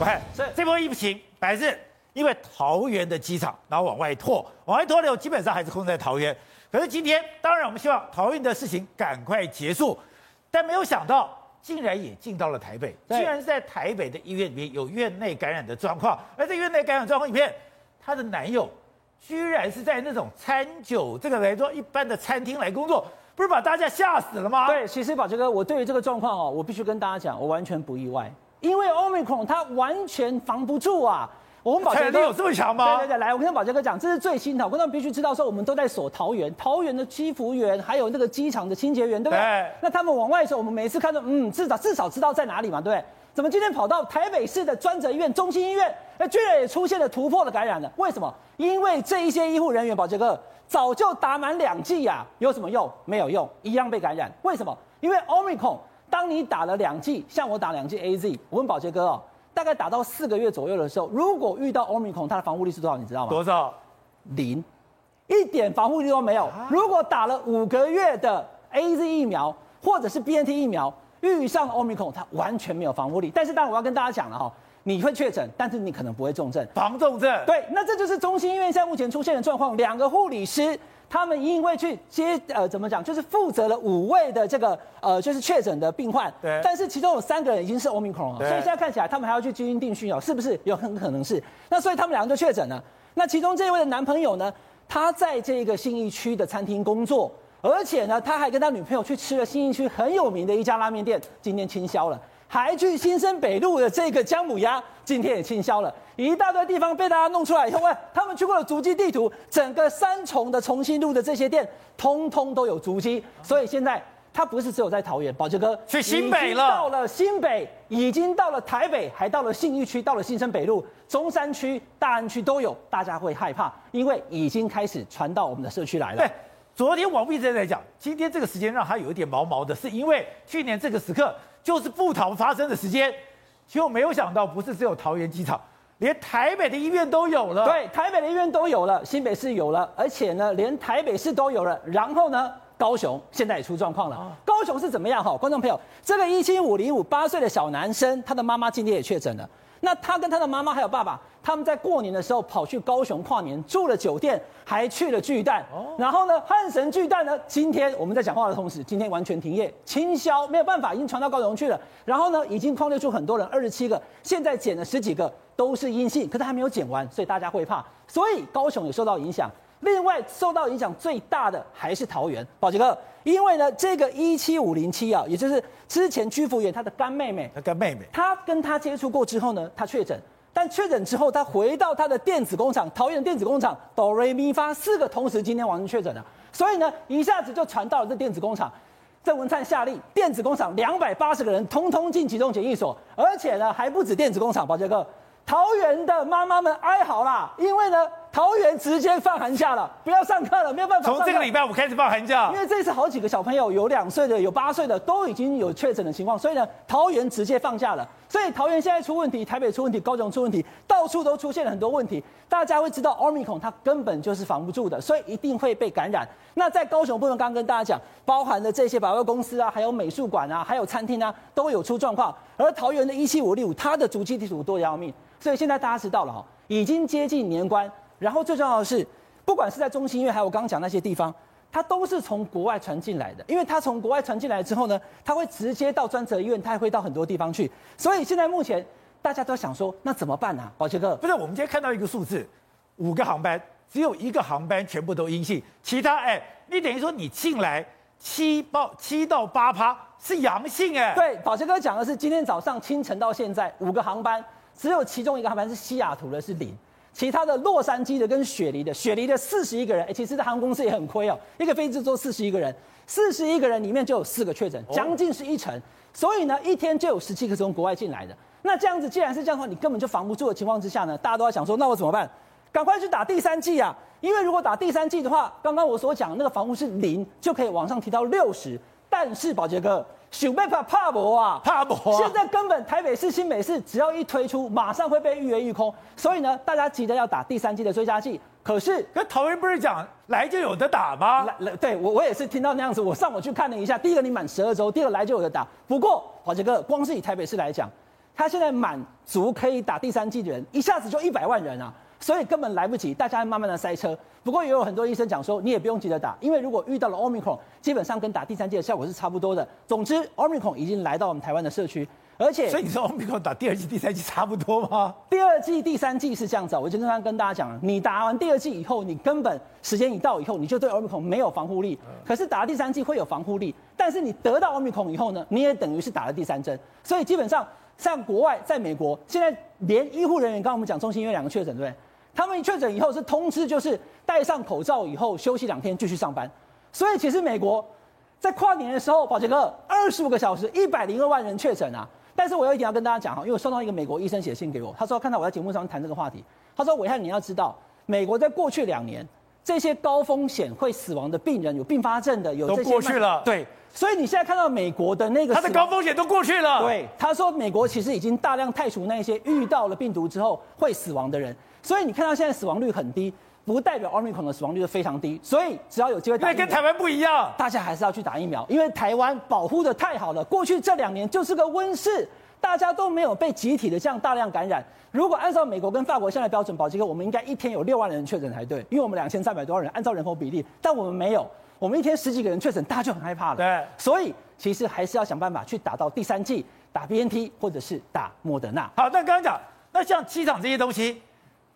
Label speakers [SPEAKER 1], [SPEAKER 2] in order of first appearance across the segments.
[SPEAKER 1] 我看是这波疫情，还是因为桃园的机场，然后往外拓，往外拓的基本上还是控制在桃园。可是今天，当然我们希望桃园的事情赶快结束，但没有想到，竟然也进到了台北，居然是在台北的医院里面有院内感染的状况。而在院内感染状况里面，她的男友居然是在那种餐酒这个来说一般的餐厅来工作，不是把大家吓死了吗？
[SPEAKER 2] 对，其实宝杰哥，我对于这个状况哦，我必须跟大家讲，我完全不意外。因为 Omicron 它完全防不住啊！我们保杰哥
[SPEAKER 1] 有这么强吗？
[SPEAKER 2] 对对对，来，我跟保杰哥讲，这是最新的。观众必须知道说，我们都在锁桃园，桃园的机服员，还有那个机场的清洁员，对不对？对那他们往外走，我们每次看到，嗯，至少至少知道在哪里嘛，对不对？怎么今天跑到台北市的专责医院、中心医院，那居然也出现了突破的感染了？为什么？因为这一些医护人员，保杰哥早就打满两剂呀，有什么用？没有用，一样被感染。为什么？因为 Omicron。当你打了两剂，像我打两剂 AZ，我问宝杰哥哦，大概打到四个月左右的时候，如果遇到 Omicron，它的防护力是多少？你知道吗？
[SPEAKER 1] 多少？
[SPEAKER 2] 零，一点防护力都没有。如果打了五个月的 AZ 疫苗或者是 BNT 疫苗，遇上 Omicron，它完全没有防护力。但是当然我要跟大家讲了哈，你会确诊，但是你可能不会重症，
[SPEAKER 1] 防重症。
[SPEAKER 2] 对，那这就是中心医院现在目前出现的状况，两个护理师。他们因为去接呃，怎么讲，就是负责了五位的这个呃，就是确诊的病患，对，但是其中有三个人已经是 Omicron 了，所以现在看起来他们还要去基因定序哦，是不是有很可能是？那所以他们两个就确诊了。那其中这位的男朋友呢，他在这个信义区的餐厅工作，而且呢，他还跟他女朋友去吃了信义区很有名的一家拉面店，今天清销了。还去新生北路的这个姜母鸭，今天也清销了，一大堆地方被大家弄出来以后，喂，他们去过了足迹地图，整个三重的重庆路的这些店，通通都有足迹。所以现在他不是只有在桃园，宝杰哥
[SPEAKER 1] 去新北了，
[SPEAKER 2] 到了新北，已经到了台北，还到了信义区，到了新生北路、中山区、大安区都有，大家会害怕，因为已经开始传到我们的社区来了。
[SPEAKER 1] 对，昨天王必正在讲，今天这个时间让他有一点毛毛的，是因为去年这个时刻。就是部桃发生的时间，其实我没有想到，不是只有桃园机场，连台北的医院都有了。
[SPEAKER 2] 对，台北的医院都有了，新北市有了，而且呢，连台北市都有了。然后呢，高雄现在也出状况了。高雄是怎么样？哈，观众朋友，这个一七五零五八岁的小男生，他的妈妈今天也确诊了。那他跟他的妈妈还有爸爸，他们在过年的时候跑去高雄跨年，住了酒店，还去了巨蛋。然后呢，汉神巨蛋呢，今天我们在讲话的同时，今天完全停业清销，没有办法，已经传到高雄去了。然后呢，已经框列出很多人，二十七个，现在减了十几个都是阴性，可是还没有减完，所以大家会怕，所以高雄也受到影响。另外受到影响最大的还是桃园，宝杰哥，因为呢，这个一七五零七啊，也就是之前居服员他的干妹妹，
[SPEAKER 1] 他干妹妹，
[SPEAKER 2] 他跟他接触过之后呢，他确诊，但确诊之后他回到他的电子工厂，桃园电子工厂哆瑞咪发四个同时今天完全确诊了，所以呢，一下子就传到了这电子工厂，郑文灿下令电子工厂两百八十个人通通进集中检疫所，而且呢还不止电子工厂，宝杰哥，桃园的妈妈们哀嚎啦，因为呢。桃园直接放寒假了，不要上课了，没有办法。
[SPEAKER 1] 从这个礼拜五开始放寒假，
[SPEAKER 2] 因为这次好几个小朋友，有两岁的，有八岁的，都已经有确诊的情况，所以呢，桃园直接放假了。所以桃园现在出问题，台北出问题，高雄出问题，到处都出现了很多问题。大家会知道，Omicron 它根本就是防不住的，所以一定会被感染。那在高雄部分，刚刚跟大家讲，包含了这些百货公司啊，还有美术馆啊，还有餐厅啊，都有出状况。而桃园的一七五六五，它的足迹地图多要命，所以现在大家知道了哈，已经接近年关。然后最重要的是，不管是在中心医院，还有我刚刚讲那些地方，它都是从国外传进来的。因为它从国外传进来之后呢，它会直接到专责医院，它也会到很多地方去。所以现在目前大家都想说，那怎么办呢、啊？宝杰哥，
[SPEAKER 1] 不是我们今天看到一个数字，五个航班只有一个航班全部都阴性，其他哎，你等于说你进来七到七到八趴是阳性哎。
[SPEAKER 2] 对，宝杰哥讲的是今天早上清晨到现在五个航班，只有其中一个航班是西雅图的，是零。其他的洛杉矶的跟雪梨的，雪梨的四十一个人，哎，其实这航空公司也很亏哦，一个飞机坐四十一个人，四十一个人里面就有四个确诊，将近是一成，所以呢，一天就有十七个从国外进来的。那这样子，既然是这样的话，你根本就防不住的情况之下呢，大家都在想说，那我怎么办？赶快去打第三剂啊！因为如果打第三剂的话，刚刚我所讲的那个防护是零，就可以往上提到六十。但是宝杰哥。想办法怕博啊，
[SPEAKER 1] 怕博！
[SPEAKER 2] 现在根本台北市、新北市只要一推出，马上会被预约预空。所以呢，大家急着要打第三季的追加剂。可是，
[SPEAKER 1] 可桃园不是讲来就有的打吗？
[SPEAKER 2] 来来，对我我也是听到那样子。我上网去看了一下，第一个你满十二周，第二个来就有的打。不过，宝杰哥，光是以台北市来讲，他现在满足可以打第三季的人，一下子就一百万人啊，所以根本来不及，大家慢慢的塞车。不过也有很多医生讲说，你也不用急着打，因为如果遇到了 Omicron，基本上跟打第三剂的效果是差不多的。总之，Omicron 已经来到我们台湾的社区。而且，
[SPEAKER 1] 所以你说 Omicron 打第二剂、第三剂差不多吗？
[SPEAKER 2] 第二剂、第三剂是这样子，我就经常跟大家讲，你打完第二剂以后，你根本时间一到以后，你就对 Omicron 没有防护力。可是打了第三剂会有防护力，但是你得到 Omicron 以后呢，你也等于是打了第三针。所以基本上，像国外，在美国，现在连医护人员，刚刚我们讲中心医院两个确诊，对不对？他们一确诊以后是通知，就是戴上口罩以后休息两天继续上班。所以其实美国在跨年的时候，宝杰哥二十五个小时一百零二万人确诊啊。但是我有一点要跟大家讲哈，因为我收到一个美国医生写信给我，他说看到我在节目上谈这个话题，他说伟汉你要知道，美国在过去两年这些高风险会死亡的病人，有并发症的，有这些
[SPEAKER 1] 都过去了，
[SPEAKER 2] 对，所以你现在看到美国的那个
[SPEAKER 1] 他的高风险都过去了，
[SPEAKER 2] 对，他说美国其实已经大量汰除那些遇到了病毒之后会死亡的人，所以你看到现在死亡率很低。不代表奥密克戎的死亡率是非常低，所以只要有机会打疫苗，
[SPEAKER 1] 跟台湾不一样，
[SPEAKER 2] 大家还是要去打疫苗，因为台湾保护的太好了。过去这两年就是个温室，大家都没有被集体的这样大量感染。如果按照美国跟法国现在标准，宝杰哥，我们应该一天有六万人确诊才对，因为我们两千三百多万人，按照人口比例，但我们没有，我们一天十几个人确诊，大家就很害怕了。
[SPEAKER 1] 对，
[SPEAKER 2] 所以其实还是要想办法去打到第三剂，打 BNT 或者是打莫德纳。
[SPEAKER 1] 好，那刚刚讲，那像机场这些东西，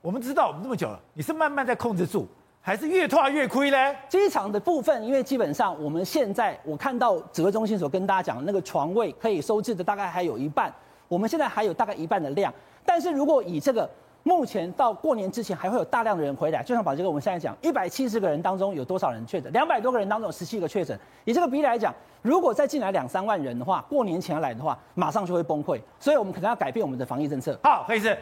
[SPEAKER 1] 我们知道我们这么久了，你是慢慢在控制住。还是越拖越亏呢。
[SPEAKER 2] 机场的部分，因为基本上我们现在我看到指挥中心所跟大家讲的那个床位可以收治的大概还有一半，我们现在还有大概一半的量。但是如果以这个目前到过年之前还会有大量的人回来，就像宝杰哥我们现在讲，一百七十个人当中有多少人确诊？两百多个人当中有十七个确诊。以这个比例来讲，如果再进来两三万人的话，过年前要来的话，马上就会崩溃。所以我们可能要改变我们的防疫政策。
[SPEAKER 1] 好，可以是。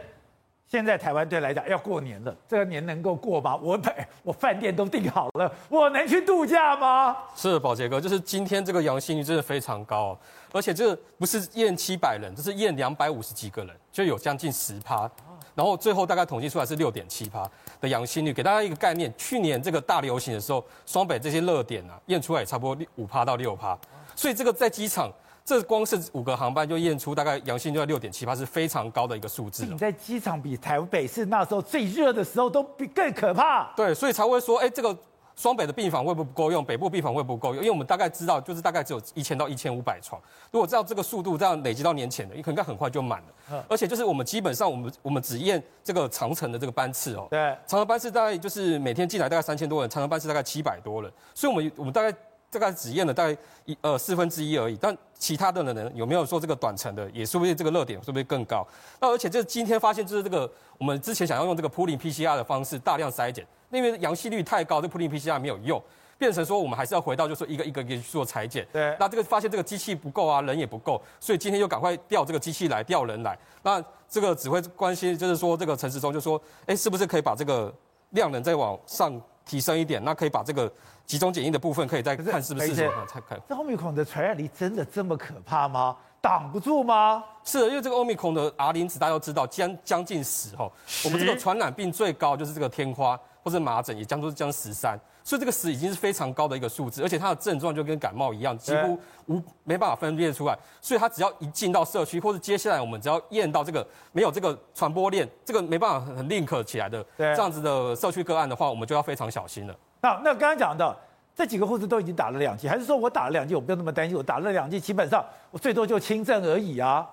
[SPEAKER 1] 现在台湾队来讲要过年了，这个年能够过吗？我 我饭店都订好了，我能去度假吗？
[SPEAKER 3] 是宝杰哥，就是今天这个阳性率真的非常高，而且这不是验七百人，这是验两百五十几个人，就有将近十趴，然后最后大概统计出来是六点七趴的阳性率。给大家一个概念，去年这个大流行的时候，双北这些热点啊，验出来也差不多五趴到六趴，所以这个在机场。这光是五个航班就验出大概阳性就要六点七八，是非常高的一个数字。
[SPEAKER 1] 你在机场比台北市那时候最热的时候都比更可怕。
[SPEAKER 3] 对，所以才会说，哎，这个双北的病房会不会不够用？北部病房会不会不够用？因为我们大概知道，就是大概只有一千到一千五百床。如果照这个速度这样累积到年前的，应该很快就满了。而且就是我们基本上我们我们只验这个长程的这个班次哦。
[SPEAKER 1] 对，
[SPEAKER 3] 长程班次大概就是每天进来大概三千多人，长程班次大概七百多人，所以我们我们大概。大概只验了大概一呃四分之一而已，但其他的人有没有说这个短程的，也说不定这个热点是不是更高？那而且就是今天发现就是这个我们之前想要用这个普林 PCR 的方式大量筛检，因为阳性率太高，这普林 PCR 没有用，变成说我们还是要回到就是说一个一个一个去做裁剪。
[SPEAKER 1] 对。
[SPEAKER 3] 那这个发现这个机器不够啊，人也不够，所以今天又赶快调这个机器来调人来。那这个指挥关心就是说这个陈时中就说，哎，是不是可以把这个量能再往上提升一点？那可以把这个。集中检疫的部分可以再看是不是，是才看。
[SPEAKER 1] 这奥密克戎的传染力真的这么可怕吗？挡不住吗？
[SPEAKER 3] 是的，因为这个欧密克戎的 R 零值大家都知道，将将近十哈。我们这个传染病最高就是这个天花或者麻疹，也将都是将十三，所以这个十已经是非常高的一个数字，而且它的症状就跟感冒一样，几乎无没办法分辨出来。所以它只要一进到社区，或者接下来我们只要验到这个没有这个传播链，这个没办法很 link 起来的这样子的社区个案的话，我们就要非常小心了。
[SPEAKER 1] 那，那刚刚讲的这几个护士都已经打了两剂，还是说我打了两剂，我不用那么担心？我打了两剂，基本上我最多就轻症而已啊。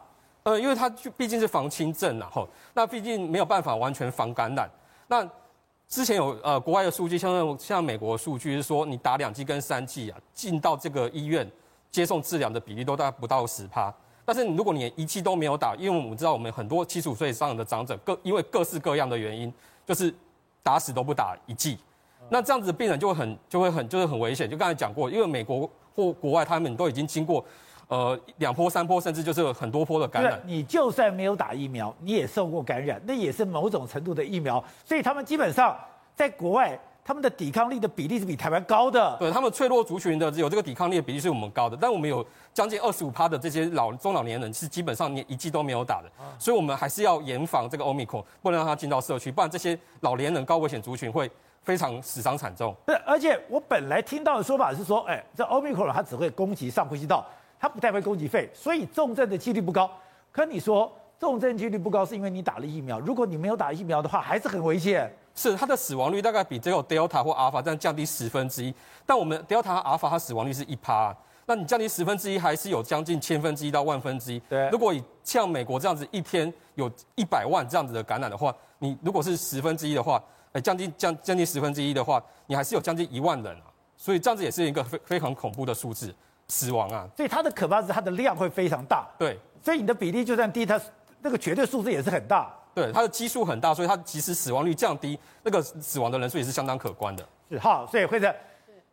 [SPEAKER 3] 呃，因为它毕竟是防轻症然后那毕竟没有办法完全防感染。那之前有呃国外的数据，像像美国的数据是说，你打两剂跟三剂啊，进到这个医院接受治疗的比例都大概不到十趴。但是如果你一剂都没有打，因为我们知道我们很多七十五岁以上的长者各因为各式各样的原因，就是打死都不打一剂。那这样子的病人就会很就会很就是很危险，就刚才讲过，因为美国或国外他们都已经经过，呃两波三波甚至就是很多波的感染。
[SPEAKER 1] 你就算没有打疫苗，你也受过感染，那也是某种程度的疫苗。所以他们基本上在国外，他们的抵抗力的比例是比台湾高的。
[SPEAKER 3] 对，他们脆弱族群的有这个抵抗力的比例是我们高的，但我们有将近二十五趴的这些老中老年人是基本上连一剂都没有打的，所以我们还是要严防这个 Omicron，不能让它进到社区，不然这些老年人高危险族群会。非常死伤惨重。
[SPEAKER 1] 对，而且我本来听到的说法是说，哎，这奥密克戎它只会攻击上呼吸道，它不太会攻击肺，所以重症的几率不高。可你说重症几率不高，是因为你打了疫苗。如果你没有打疫苗的话，还是很危险。
[SPEAKER 3] 是它的死亡率大概比只有 Delta 或 Alpha 这样降低十分之一，但我们 Delta 和 Alpha 它死亡率是一趴，那你降低十分之一，还是有将近千分之一到万分之一。
[SPEAKER 1] 对，
[SPEAKER 3] 如果以像美国这样子一天有一百万这样子的感染的话，你如果是十分之一的话，哎，将近降将近十分之一的话，你还是有将近一万人啊，所以这样子也是一个非非常恐怖的数字，死亡啊。
[SPEAKER 1] 所以它的可怕是它的量会非常大。
[SPEAKER 3] 对，
[SPEAKER 1] 所以你的比例就算低，它那个绝对数字也是很大。
[SPEAKER 3] 对，它的基数很大，所以它其实死亡率降低，那个死亡的人数也是相当可观的。
[SPEAKER 1] 是好，所以会在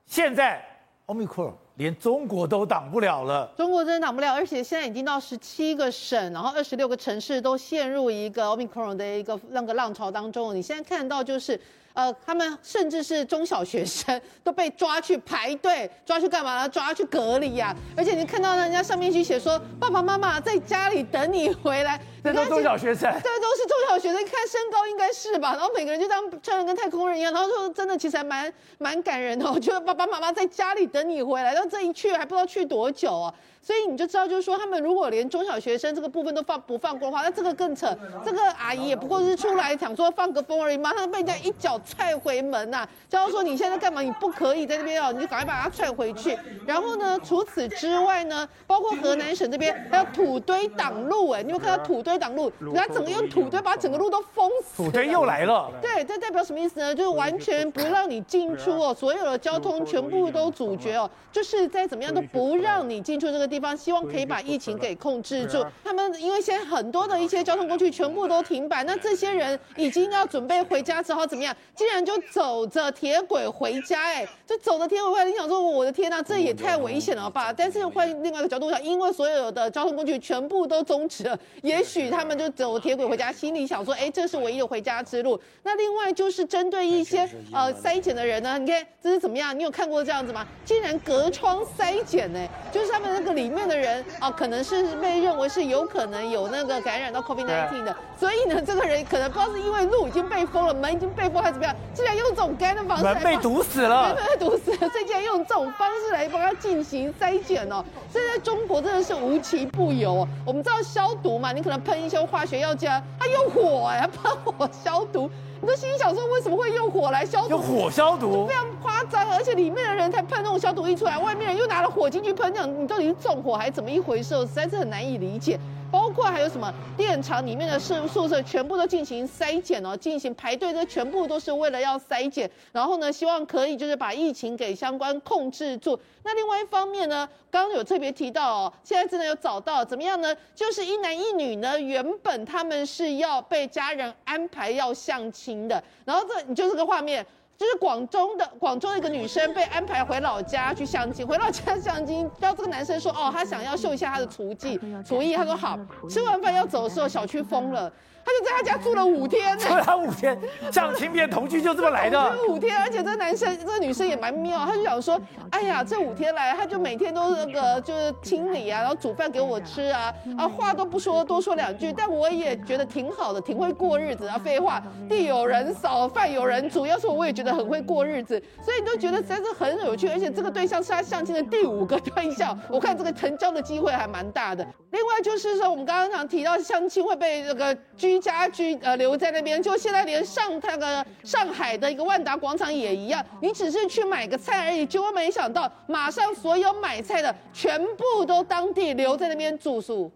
[SPEAKER 1] 现在 Omicron 连中国都挡不了了，
[SPEAKER 4] 中国真的挡不了，而且现在已经到十七个省，然后二十六个城市都陷入一个 Omicron 的一个那个浪潮当中。你现在看到就是。呃，他们甚至是中小学生都被抓去排队，抓去干嘛呢？抓去隔离呀、啊！而且你看到人家上面去写说，爸爸妈妈在家里等你回来。
[SPEAKER 1] 这都中小学生，
[SPEAKER 4] 这，都是中小学生。看身高应该是吧？然后每个人就当穿的跟太空人一样。然后说真的，其实还蛮蛮感人的。我觉得爸爸妈妈在家里等你回来，然后这一去还不知道去多久啊！所以你就知道，就是说他们如果连中小学生这个部分都放不放过的话，那这个更扯。这个阿姨也不过是出来想说放个风而已，马上被人家一脚踹回门呐、啊！就要说你现在干嘛？你不可以在这边哦，你就赶快把他踹回去。然后呢，除此之外呢，包括河南省这边还有土堆挡路，哎，你有看到土堆挡路？人家整个用土堆把整个路都封死。
[SPEAKER 1] 土堆又来了。
[SPEAKER 4] 对，这代表什么意思呢？就是完全不让你进出哦，所有的交通全部都阻绝哦，就是再怎么样都不让你进出这个地方，希望可以把疫情给控制住。他们因为现在很多的一些交通工具全部都停摆，那这些人已经要准备回家，之后怎么样？竟然就走着铁轨回家，哎，就走着铁轨回来。你想说，我的天呐，这也太危险了吧？但是换另外一个角度想，因为所有的交通工具全部都终止了，也许他们就走铁轨回家，心里想说，哎，这是唯一的回家之路。那另外就是针对一些呃筛检的人呢，你看这是怎么样？你有看过这样子吗？竟然隔窗筛检呢，就是他们那个里面的人啊、呃，可能是被认为是有可能有那个感染到 COVID-19 的，所以呢，这个人可能不知道是因为路已经被封了，门已经被封还是怎么样，竟然用这种干的方式，
[SPEAKER 1] 门被堵死了，
[SPEAKER 4] 门被堵死了，所以竟然用这种方式来帮他进行筛检哦。现在中国真的是无奇不有哦。我们知道消毒嘛，你可能喷一些化学药剂啊，他用火哎，他喷火消毒，你就心里想说，为什么会用火来消毒？
[SPEAKER 1] 用火消毒，
[SPEAKER 4] 非常夸张，而且里面的人才喷那种消毒液出来，外面人又拿了火进去喷，这样你到底是纵火还是怎么一回事？实在是很难以理解。包括还有什么电厂里面的宿宿舍，全部都进行筛检哦，进行排队，这全部都是为了要筛检，然后呢，希望可以就是把疫情给相关控制住。那另外一方面呢，刚刚有特别提到哦，现在真的有找到怎么样呢？就是一男一女呢，原本他们是要被家人安排要相亲的，然后这你就这个画面。就是广州的广州的一个女生被安排回老家去相亲，回老家相亲，然后这个男生说，哦，他想要秀一下他的厨技厨艺，他说好，吃完饭要走的时候，小区封了。他就在他家住了五天，
[SPEAKER 1] 住了五天，相亲变同居就这么来的。
[SPEAKER 4] 五天，而且这男生，这个女生也蛮妙，他就想说，哎呀，这五天来，他就每天都那个就是清理啊，然后煮饭给我吃啊，啊，话都不说，多说两句，但我也觉得挺好的，挺会过日子啊。废话，地有人扫，饭有人煮，要是我也觉得很会过日子，所以你都觉得实在是很有趣，而且这个对象是他相亲的第五个对象，我看这个成交的机会还蛮大的。另外就是说，我们刚刚讲提到相亲会被这个居家居呃留在那边，就现在连上那个上海的一个万达广场也一样，你只是去买个菜而已，结果没想到马上所有买菜的全部都当地留在那边住宿。